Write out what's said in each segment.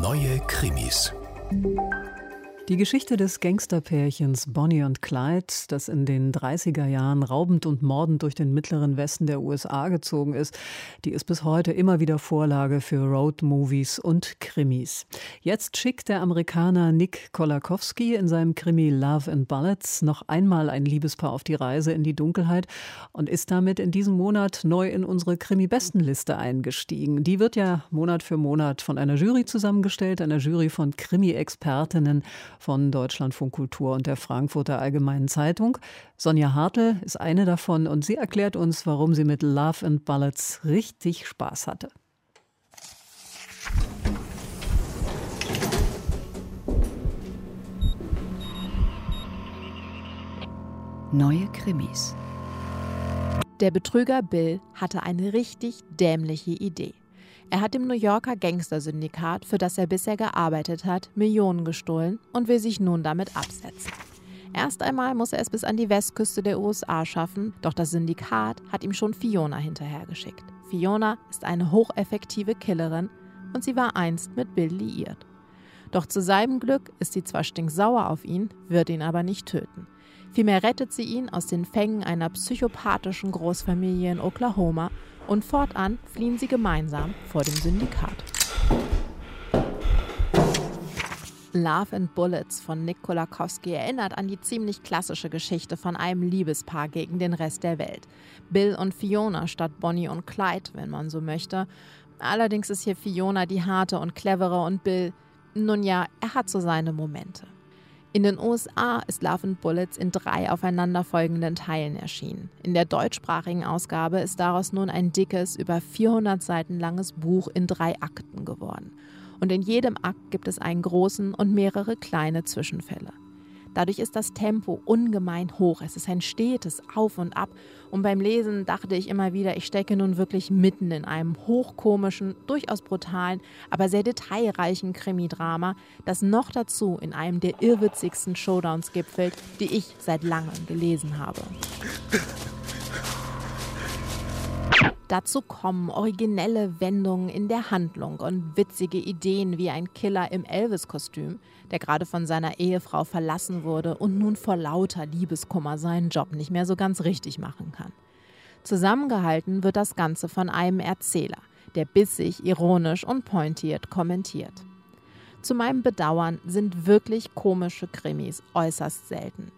Neue Krimis. Die Geschichte des Gangsterpärchens Bonnie und Clyde, das in den 30er Jahren raubend und mordend durch den mittleren Westen der USA gezogen ist, die ist bis heute immer wieder Vorlage für Roadmovies und Krimis. Jetzt schickt der Amerikaner Nick Kolakowski in seinem Krimi Love and Bullets noch einmal ein Liebespaar auf die Reise in die Dunkelheit und ist damit in diesem Monat neu in unsere Krimi-Bestenliste eingestiegen. Die wird ja Monat für Monat von einer Jury zusammengestellt, einer Jury von Krimi-Expertinnen von Deutschlandfunk Kultur und der Frankfurter Allgemeinen Zeitung. Sonja Hartl ist eine davon und sie erklärt uns, warum sie mit Love and Ballads richtig Spaß hatte. Neue Krimis. Der Betrüger Bill hatte eine richtig dämliche Idee. Er hat dem New Yorker Gangstersyndikat, für das er bisher gearbeitet hat, Millionen gestohlen und will sich nun damit absetzen. Erst einmal muss er es bis an die Westküste der USA schaffen, doch das Syndikat hat ihm schon Fiona hinterhergeschickt. Fiona ist eine hocheffektive Killerin und sie war einst mit Bill liiert. Doch zu seinem Glück ist sie zwar stinksauer auf ihn, wird ihn aber nicht töten. Vielmehr rettet sie ihn aus den Fängen einer psychopathischen Großfamilie in Oklahoma und fortan fliehen sie gemeinsam vor dem Syndikat. Love and Bullets von Nick Kolakowski erinnert an die ziemlich klassische Geschichte von einem Liebespaar gegen den Rest der Welt. Bill und Fiona statt Bonnie und Clyde, wenn man so möchte. Allerdings ist hier Fiona die harte und clevere und Bill, nun ja, er hat so seine Momente. In den USA ist Love and Bullets in drei aufeinanderfolgenden Teilen erschienen. In der deutschsprachigen Ausgabe ist daraus nun ein dickes, über 400 Seiten langes Buch in drei Akten geworden. Und in jedem Akt gibt es einen großen und mehrere kleine Zwischenfälle. Dadurch ist das Tempo ungemein hoch. Es ist ein stetes Auf und Ab. Und beim Lesen dachte ich immer wieder, ich stecke nun wirklich mitten in einem hochkomischen, durchaus brutalen, aber sehr detailreichen Krimidrama, das noch dazu in einem der irrwitzigsten Showdowns gipfelt, die ich seit langem gelesen habe. Dazu kommen originelle Wendungen in der Handlung und witzige Ideen wie ein Killer im Elvis-Kostüm, der gerade von seiner Ehefrau verlassen wurde und nun vor lauter Liebeskummer seinen Job nicht mehr so ganz richtig machen kann. Zusammengehalten wird das Ganze von einem Erzähler, der bissig, ironisch und pointiert kommentiert. Zu meinem Bedauern sind wirklich komische Krimis äußerst selten.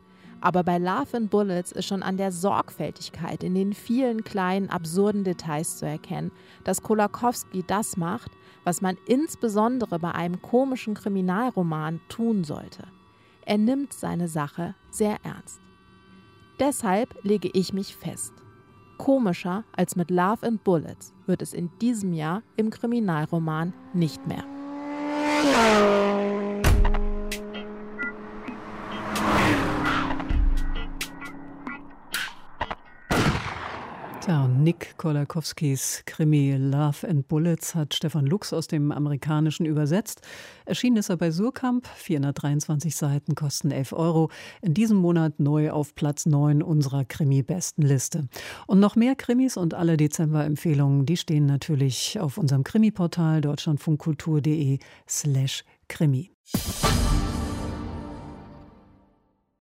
Aber bei Love and Bullets ist schon an der Sorgfältigkeit in den vielen kleinen absurden Details zu erkennen, dass Kolakowski das macht, was man insbesondere bei einem komischen Kriminalroman tun sollte. Er nimmt seine Sache sehr ernst. Deshalb lege ich mich fest. Komischer als mit Love and Bullets wird es in diesem Jahr im Kriminalroman nicht mehr. Tja, Nick Kolakowskis Krimi Love and Bullets hat Stefan Lux aus dem Amerikanischen übersetzt. Erschienen ist er bei Surkamp. 423 Seiten kosten 11 Euro. In diesem Monat neu auf Platz 9 unserer Krimi-Bestenliste. Und noch mehr Krimis und alle Dezember-Empfehlungen, die stehen natürlich auf unserem Krimi-Portal deutschlandfunkkultur.de slash Krimi.